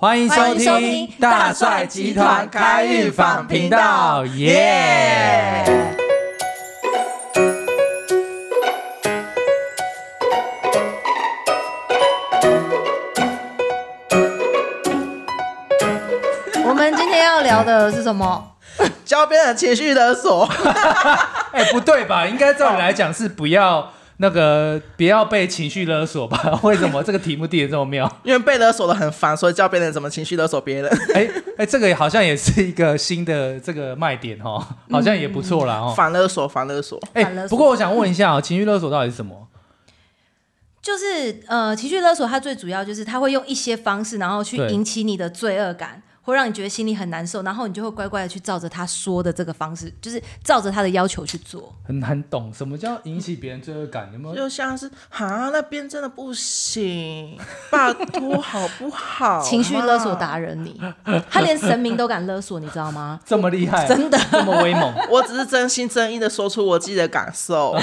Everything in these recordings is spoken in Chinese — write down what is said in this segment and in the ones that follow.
欢迎收听听大帅集团开运访频道，耶！我们今天要聊的是什么？教别人情绪勒索，哎，不对吧？应该照理来讲是不要那个不要被情绪勒索吧？为什么这个题目定的这么妙？因为被勒索的很烦，所以教别人怎么情绪勒索别人。哎哎，这个好像也是一个新的这个卖点哦，好像也不错啦哦。反勒索，反勒索，哎不过我想问一下哦，情绪勒索到底是什么？就是呃，情绪勒索，它最主要就是它会用一些方式，然后去引起你的罪恶感，会让你觉得心里很难受，然后你就会乖乖的去照着他说的这个方式，就是照着他的要求去做。很难懂什么叫引起别人罪恶感？有没有？就像是啊那边真的不行，拜托好不好？情绪勒索达人你，他连神明都敢勒索，你知道吗？这么厉害？真的这么威猛？我只是真心真意的说出我自己的感受，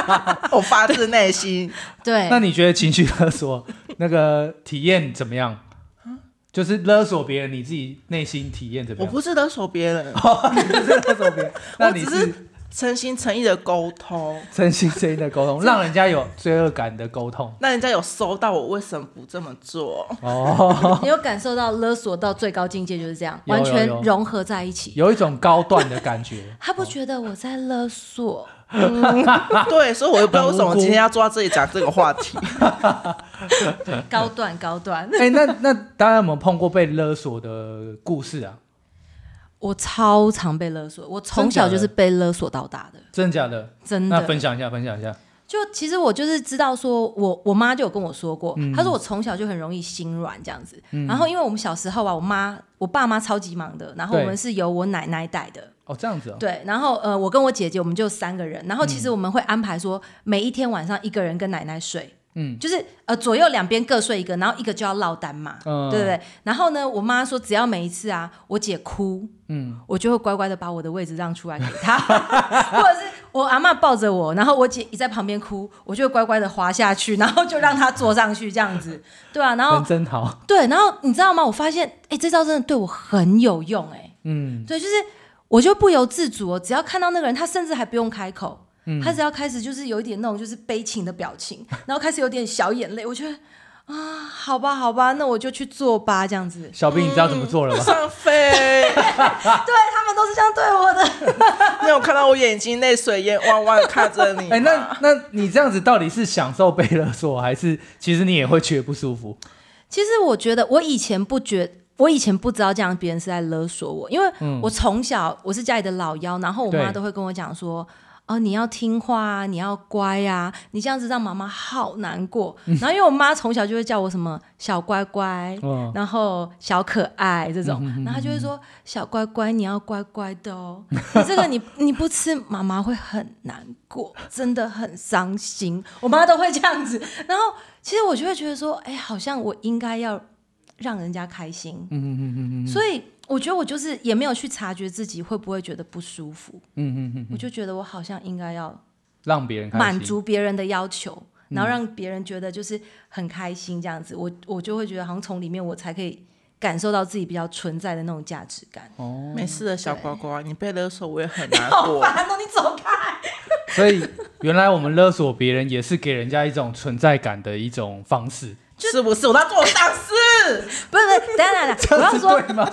我发自内心。对，那你觉得情绪勒索那个体验怎么样？就是勒索别人，你自己内心体验怎么样？我不是勒索别人，你不是勒索别人，那你我只是诚心诚意的沟通，真心真意的沟通，让人家有罪恶感的沟通。那人家有收到我为什么不这么做？哦，你有感受到勒索到最高境界就是这样，有完全融合在一起。有一种高段的感觉。他不觉得我在勒索，对，所以我又不知道为什么今天要坐在这里讲这个话题。高 段高段。哎、那那大家有没有碰过被勒索的故事啊？我超常被勒索，我从小就是被勒索到大的，真的假的？真的。那分享一下，分享一下。就其实我就是知道说，我我妈就有跟我说过，嗯她说我从小就很容易心软这样子。然后因为我们小时候啊，我妈我爸妈超级忙的，然后我们是由我奶奶带的。哦，这样子哦。对，然后呃，我跟我姐姐我们就三个人，然后嗯其实我们会安排说，每一天晚上一个人跟奶奶睡，嗯就是呃左右两边各睡一个，然后一个就要落单嘛，嗯对不对？然后呢，我妈说只要每一次啊，我姐哭，嗯，我就会乖乖的把我的位置让出来给她，或者是我阿妈抱着我，然后我姐一在旁边哭，我就乖乖的滑下去，然后就让她坐上去这样子，对啊，然后真好。对，然后你知道吗？我发现，哎，这招真的对我很有用，哎。嗯，对，就是我就不由自主哦，只要看到那个人，他甚至还不用开口，嗯他只要开始就是有一点那种就是悲情的表情，然后开始有点小眼泪，我觉得啊，好吧，好吧，那我就去做吧，这样子。小兵，你知道怎么做了吗？上飞，对他们都是这样对我的。你有看到我眼睛泪水眼汪汪地看着你吗？哎、那那你这样子到底是享受被勒索，还是其实你也会觉得不舒服？其实我觉得我以前不觉。我以前不知道这样别人是在勒索我，因为我从小我是家里的老幺，然后我妈都会跟我讲说，哦，你要听话啊，你要乖啊，你这样子让妈妈好难过。然后因为我妈从小就会叫我什么小乖乖，嗯，然后小可爱这种，然后她就会说小乖乖，你要乖乖的哦，你这个你你不吃，妈妈会很难过，真的很伤心。我妈都会这样子，然后其实我就会觉得说，哎，好像我应该要让人家开心，嗯嗯嗯嗯嗯所以我觉得我就是也没有去察觉自己会不会觉得不舒服，嗯嗯嗯，我就觉得我好像应该要让别人满。足别人的要求。然后让别人觉得就是很开心这样子，我我就会觉得好像从里面我才可以感受到自己比较存在的那种价值感。哦，没事的小呱呱，你被勒索我也很难 好过。烦哦，你走开！所以原来我们勒索别人也是给人家一种存在感的一种方式，是不是？我在做善事，不是不是，等一下等下，我要说，对吗？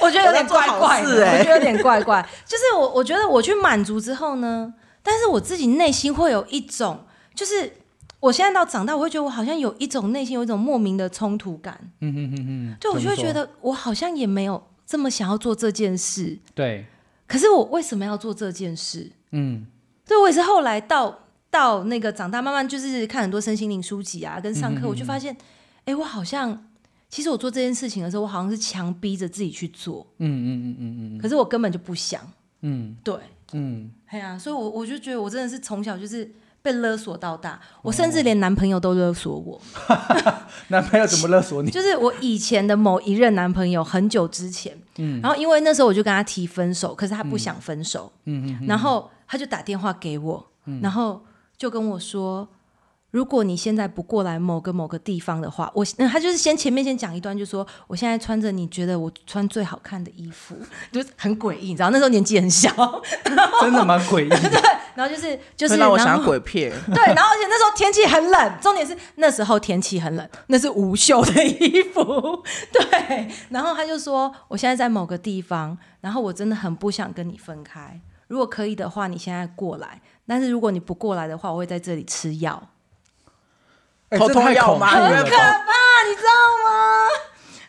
我觉得有点怪怪的，我觉得有点怪怪。就是我我觉得我去满足之后呢，但是我自己内心会有一种，就是我现在到长大，我会觉得我好像有一种内心有一种莫名的冲突感，嗯嗯嗯嗯，对我就会觉得我好像也没有这么想要做这件事，对，可是我为什么要做这件事？嗯。对我也是后来到到那个长大，慢慢就是看很多身心灵书籍啊，跟上课，嗯我就发现，哎，我好像其实我做这件事情的时候，我好像是强逼着自己去做，嗯嗯嗯嗯嗯。可是我根本就不想。嗯。对，嗯，哎呀、所以我我就觉得我真的是从小就是被勒索到大，我甚至连男朋友都勒索我。男朋友怎么勒索你？就是我以前的某一任男朋友，很久之前，嗯。然后因为那时候我就跟他提分手，可是他不想分手，嗯嗯然后他就打电话给我，然后就跟我说：“如果你现在不过来某个某个地方的话，我、嗯他就是先前面先讲一段，就说我现在穿着你觉得我穿最好看的衣服，就是很诡异，你知道那时候年纪很小，真的蛮诡异的。然后就是就是我想鬼片。对，然后而且那时候天气很冷，重点是那时候天气很冷，那是无袖的衣服。对，然后他就说我现在在某个地方，然后我真的很不想跟你分开，如果可以的话，你现在过来。但是如果你不过来的话，我会在这里吃药。这太恐怖了很可？怕，你知道吗？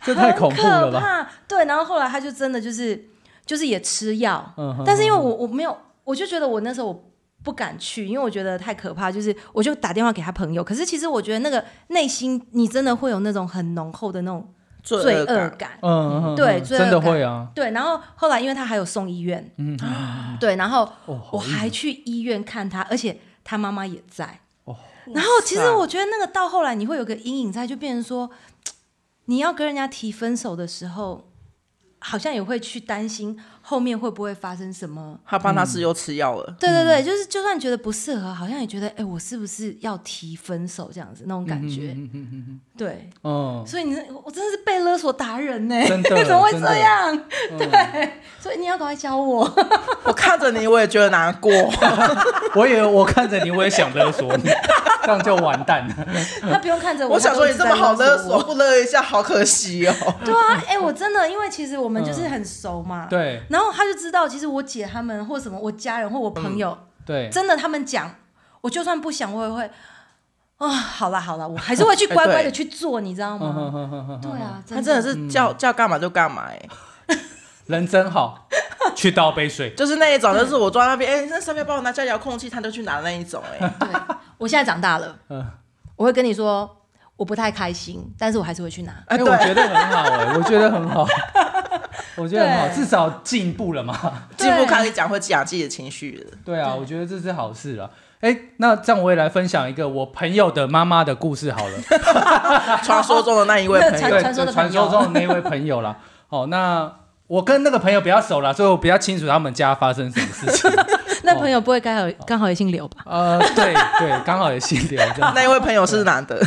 这太恐怖了吧？很可怕。对，然后后来他就真的就是就是也吃药，嗯哼但是因为我我没有，我就觉得我那时候我不敢去，因为我觉得太可怕，就是我就打电话给他朋友。可是其实我觉得那个内心你真的会有那种很浓厚的那种罪恶感，嗯对嗯真的罪恶感会啊。对，然后后来因为他还有送医院，嗯，对，然后哦，我还去医院看他，而且他妈妈也在。哦然后其实我觉得那个到后来你会有个阴影在，就变成说，你要跟人家提分手的时候，好像也会去担心后面会不会发生什么。他帮他是又吃药了。对对对，就是就算觉得不适合，好像也觉得，哎，我是不是要提分手这样子那种感觉？嗯嗯嗯嗯对，哦，所以你我真的是被勒索达人呢，真的 怎么会这样？嗯对，所以你要赶快教我。我看着你，我也觉得难过。我也我看着你，我也想勒索你，这样就完蛋了。他不用看着我，我想说你这么好勒勒索，不勒一下好可惜哦。对啊，哎、我真的，因为其实我们就是很熟嘛，。对然后他就知道，其实我姐他们或什么，我家人或我朋友，对，真的他们讲，我就算不想，我也会啊，好啦好啦，我还是会去乖乖的去做，你知道吗？对啊，他真的是叫叫干嘛就干嘛，哎，人真好，去倒杯水。就是那一种，就是我坐在那边，哎，那上面帮我拿下遥控器，他就去拿那一种，哎，对，我现在长大了，嗯我会跟你说。我不太开心，但是我还是会去拿。哎，我觉得很好哎，我觉得很好，我觉得很好，至少进步了嘛。对进步开始讲会讲自己的情绪了。对啊，我觉得这是好事了。哎，那这样我也来分享一个我朋友的妈妈的故事好了。传说中的那一位朋友，对，传说朋友说中的那一位朋友啦。哦，那我跟那个朋友比较熟了，所以我比较清楚他们家发生什么事情。那朋友不会刚好刚好也姓刘吧？呃，对对，刚好也姓刘这样。那一位朋友是男的，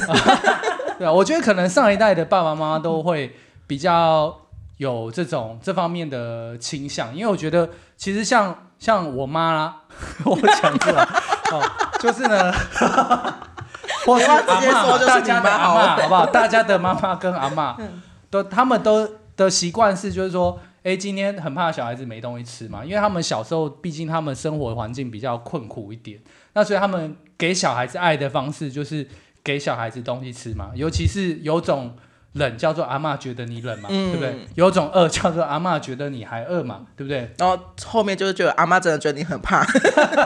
对啊，我觉得可能上一代的爸爸妈妈都会比较有这种这方面的倾向，因为我觉得其实像像我妈啦，我讲出来哦，就是呢，或是你要直接说就是大家的阿你妈好不好？大家的妈妈跟阿嬷嗯都他们都的习惯是就是说。哎，今天很怕小孩子没东西吃嘛，因为他们小时候毕竟他们生活环境比较困苦一点，那所以他们给小孩子爱的方式就是给小孩子东西吃嘛，尤其是有种冷叫做阿嬷觉得你冷嘛，嗯对不对？有种饿叫做阿嬷觉得你还饿嘛，对不对？然后后面就是觉得阿妈真的觉得你很怕，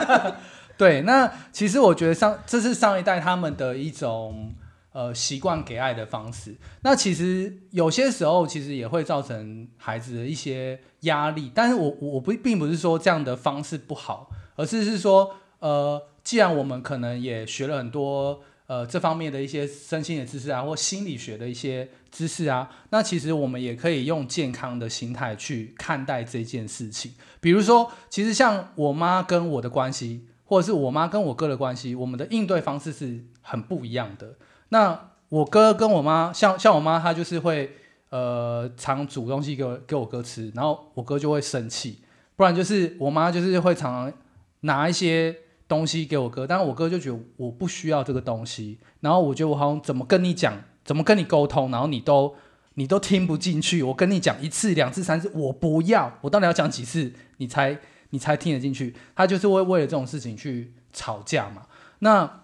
对，那其实我觉得上这是上一代他们的一种呃习惯给爱的方式。那其实有些时候其实也会造成孩子的一些压力，但是我我不并不是说这样的方式不好，而是是说呃，既然我们可能也学了很多。呃，这方面的一些身心的知识啊，或心理学的一些知识啊，那其实我们也可以用健康的心态去看待这件事情。比如说，其实像我妈跟我的关系，或者是我妈跟我哥的关系，我们的应对方式是很不一样的。那我哥跟我妈，像像我妈，她就是会呃常煮东西给我给我哥吃，然后我哥就会生气，不然就是我妈就是会常常拿一些东西给我哥，但是我哥就觉得我不需要这个东西，然后我觉得我好像怎么跟你讲，怎么跟你沟通，然后你都你都听不进去。我跟你讲一次、两次、三次，我不要，我到底要讲几次你才你才听得进去？他就是会为了这种事情去吵架嘛。那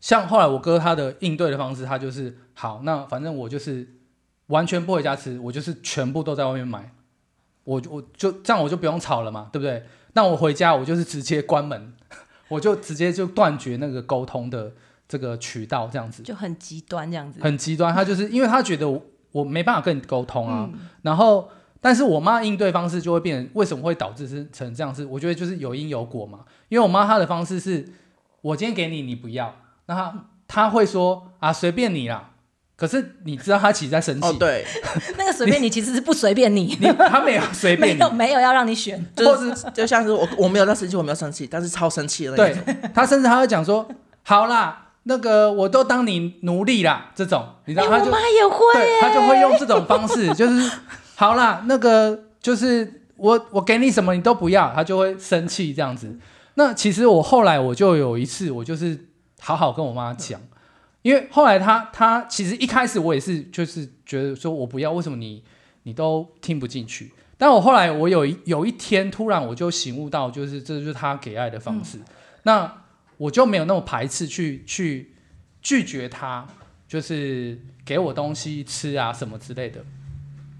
像后来我哥他的应对的方式，他就是好，那反正我就是完全不回家吃，我就是全部都在外面买，我我就这样我就不用吵了嘛，对不对？那我回家我就是直接关门。我就直接就断绝那个沟通的这个渠道，这样子就很极端这样子。很极端。他就是因为他觉得我我没办法跟你沟通啊，嗯然后但是我妈应对方式就会变成为什么会导致是成这样子？我觉得就是有因有果嘛。因为我妈她的方式是我今天给你，你不要，那他他会说啊随便你啦。可是你知道他其实在生气，哦，对，那个随便你，其实是不随便你，你她没有随便你 有，没有要让你选。就是就像是我我没有在生气，我没有生气，但是超生气的那对种。他甚至还会讲说：“好啦，那个我都当你奴隶啦，这种你知哎、道，他就我妈也会对他就会用这种方式，就是好啦，那个就是我我给你什么你都不要，他就会生气这样子。那其实我后来我就有一次，我就是好好跟我妈讲，因为后来她她其实一开始我也是就是觉得说我不要，为什么你你都听不进去？但我后来我有一有一天突然我就醒悟到，就是这就是他给爱的方式，那我就没有那么排斥去去拒绝他，就是给我东西吃啊什么之类的。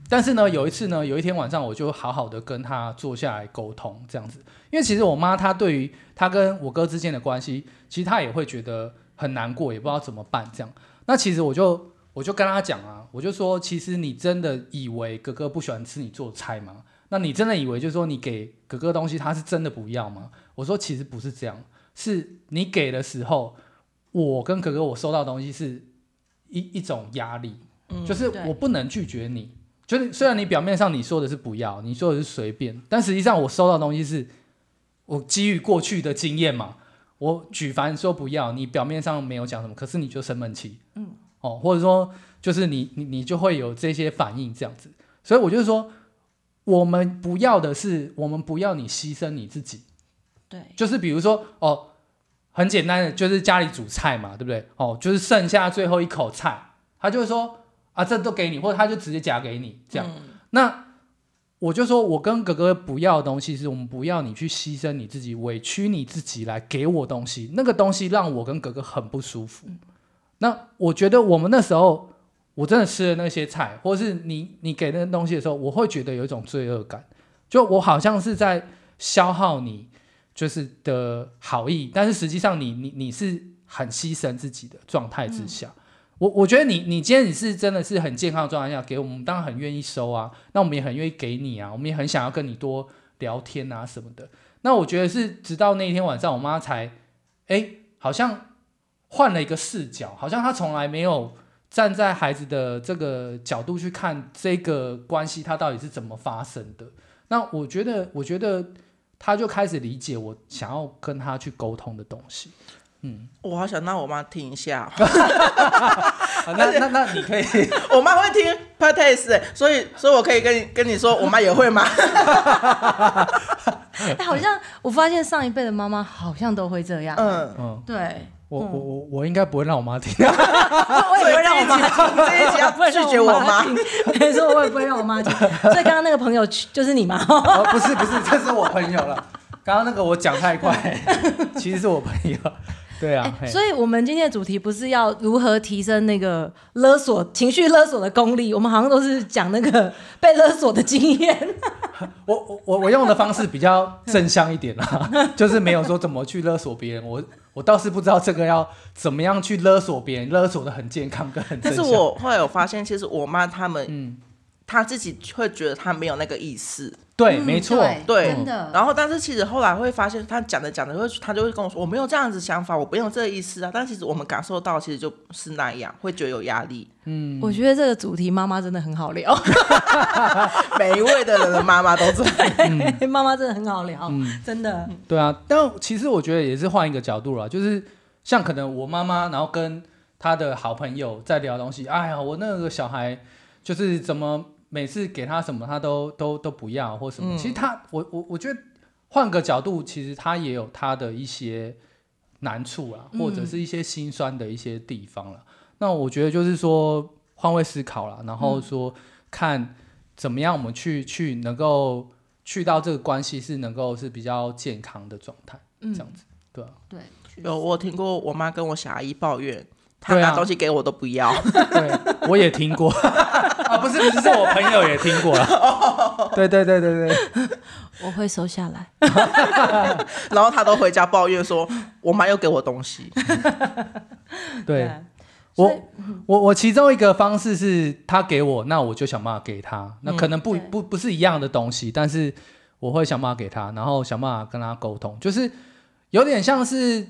但是呢，有一次呢，有一天晚上，我就好好的跟他坐下来沟通，这样子。因为其实我妈她对于她跟我哥之间的关系，其实她也会觉得很难过，也不知道怎么办这样。那其实我就我就跟她讲啊，我就说，其实你真的以为哥哥不喜欢吃你做的菜吗？那你真的以为就是说你给哥哥东西，他是真的不要吗？我说其实不是这样，是你给的时候，我跟哥哥我收到的东西是一一种压力，嗯就是我不能拒绝你。就是虽然你表面上你说的是不要，你说的是随便，但实际上我收到的东西是我基于过去的经验嘛，我举凡说不要，你表面上没有讲什么，可是你就生闷气，嗯，哦，或者说就是你你你就会有这些反应这样子，所以我就是说，我们不要的是，我们不要你牺牲你自己，对，就是比如说哦，很简单的，就是家里煮菜嘛，对不对？哦，就是剩下最后一口菜，他就会说啊，这都给你，或者他就直接夹给你这样。那我就说，我跟哥哥不要的东西，是我们不要你去牺牲你自己，委屈你自己来给我东西，那个东西让我跟哥哥很不舒服。那我觉得我们那时候，我真的吃了那些菜，或是你你给那个东西的时候，我会觉得有一种罪恶感，就我好像是在消耗你，就是的好意，但是实际上你你你是很牺牲自己的状态之下。我我觉得你你今天你是真的是很健康的状态下给我们，当然很愿意收啊，那我们也很愿意给你啊，我们也很想要跟你多聊天啊什么的。那我觉得是直到那一天晚上，我妈才哎好像换了一个视角，好像她从来没有站在孩子的这个角度去看这个关系，它到底是怎么发生的。那我觉得，我觉得她就开始理解我想要跟她去沟通的东西。我好想让我妈听一下，啊、那那那你可以。我妈会听 podcast，欸所以所以我可以跟你跟你说，我妈也会吗？哎、好像我发现上一辈的妈妈好像都会这样。嗯，嗯，对，我我我我应该不会让我妈听。我也不会让我妈听。这一集要不会拒绝我妈。听，没错，我也不会让我妈听。所以刚刚那个朋友就是你吗？哦，不是不是，这是我朋友了。刚刚那个我讲太快，其实是我朋友。对啊，嘿所以我们今天的主题不是要如何提升那个勒索、情绪勒索的功力，我们好像都是讲那个被勒索的经验。我我我我用的方式比较正向一点啦，就是没有说怎么去勒索别人。我我倒是不知道这个要怎么样去勒索别人，勒索的很健康跟很正向。但是我后来有发现，其实我妈他们，嗯，她自己会觉得他没有那个意思，对，嗯没错，对对真的。然后但是其实后来会发现，他讲着讲着会，他就会跟我说，我没有这样子想法，我没有这个意思啊。但其实我们感受到，其实就是那样，会觉得有压力。嗯我觉得这个主题妈妈真的很好聊，每一位的人的妈妈都这样。妈妈真的很好聊，真的。对啊。但其实我觉得也是换一个角度啦，就是像可能我妈妈，然后跟她的好朋友在聊东西，哎呀，我那个小孩就是怎么每次给他什么，他都都都不要或什么。嗯。其实他，我我我觉得换个角度，其实他也有他的一些难处啦，或者是一些心酸的一些地方了。那我觉得就是说换位思考啦，然后说看怎么样我们去去能够去到这个关系是能够是比较健康的状态，嗯。这样子，对啊，对，有我听过我妈跟我小阿姨抱怨，她拿东西给我都不要。对，我也听过 啊，不是不是，是我朋友也听过了。对对对对对，我会收下来。然后他都回家抱怨说，我妈又给我东西。对，我我我其中一个方式是他给我，那我就想办法给他。那可能不、对不不是一样的东西，但是我会想办法给他，然后想办法跟他沟通，就是有点像是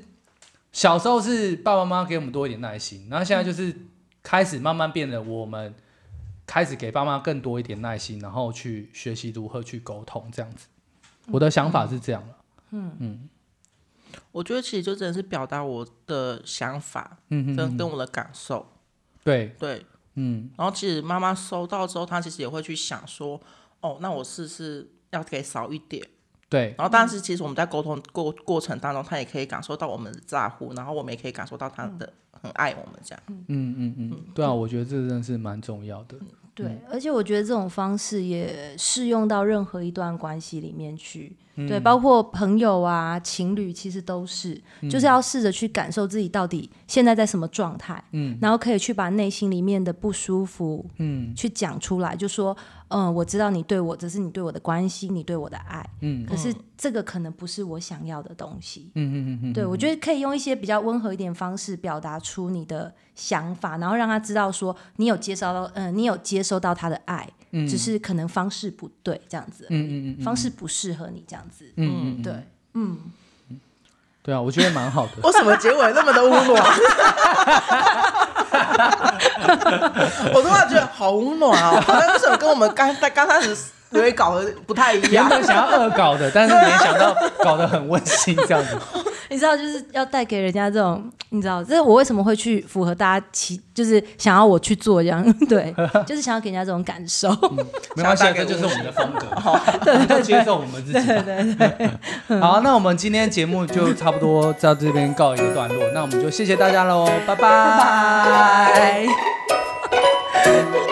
小时候是爸爸妈妈给我们多一点耐心，然后现在就是开始慢慢变得我们开始给爸妈更多一点耐心，然后去学习如何去沟通这样子。我的想法是这样嗯嗯。我觉得其实就真的是表达我的想法，嗯跟跟我的感受，对，对。嗯然后其实妈妈收到之后，她其实也会去想说，哦，那我是不是要给少一点？对，然后，但是其实我们在沟通过过程当中，她也可以感受到我们的在乎，然后我们也可以感受到她的很爱我们这样。嗯嗯嗯，对啊，我觉得这真的是蛮重要的。对，而且我觉得这种方式也适用到任何一段关系里面去。对，包括朋友啊、情侣，其实都是，就是要试着去感受自己到底现在在什么状态，嗯，然后可以去把内心里面的不舒服，嗯。去讲出来，就说，嗯，我知道你对我，这是你对我的关心，你对我的爱，嗯。可是这个可能不是我想要的东西。嗯嗯嗯对，我觉得可以用一些比较温和一点方式表达出你的想法，然后让他知道说你有接收到，嗯、你有接收到他的爱，嗯。只是可能方式不对，这样子，嗯嗯嗯方式不适合你这样子。嗯嗯，对，嗯，对啊，我觉得蛮好的。为什么结尾那么的温暖？我突然觉得好温暖哦，好像为什么跟我们刚在刚开始以为搞的不太一样原样？本想要恶搞的，但是没想到搞得很温馨这样子。你知道就是要带给人家这种，你知道，这是我为什么会去符合大家期，就是想要我去做这样，对，就是想要给人家这种感受。没关系，这就是我们的风格，对 就接受我们自己。对对对。好，那我们今天节目就差不多到这边告一个段落，那我们就谢谢大家喽，拜拜。拜。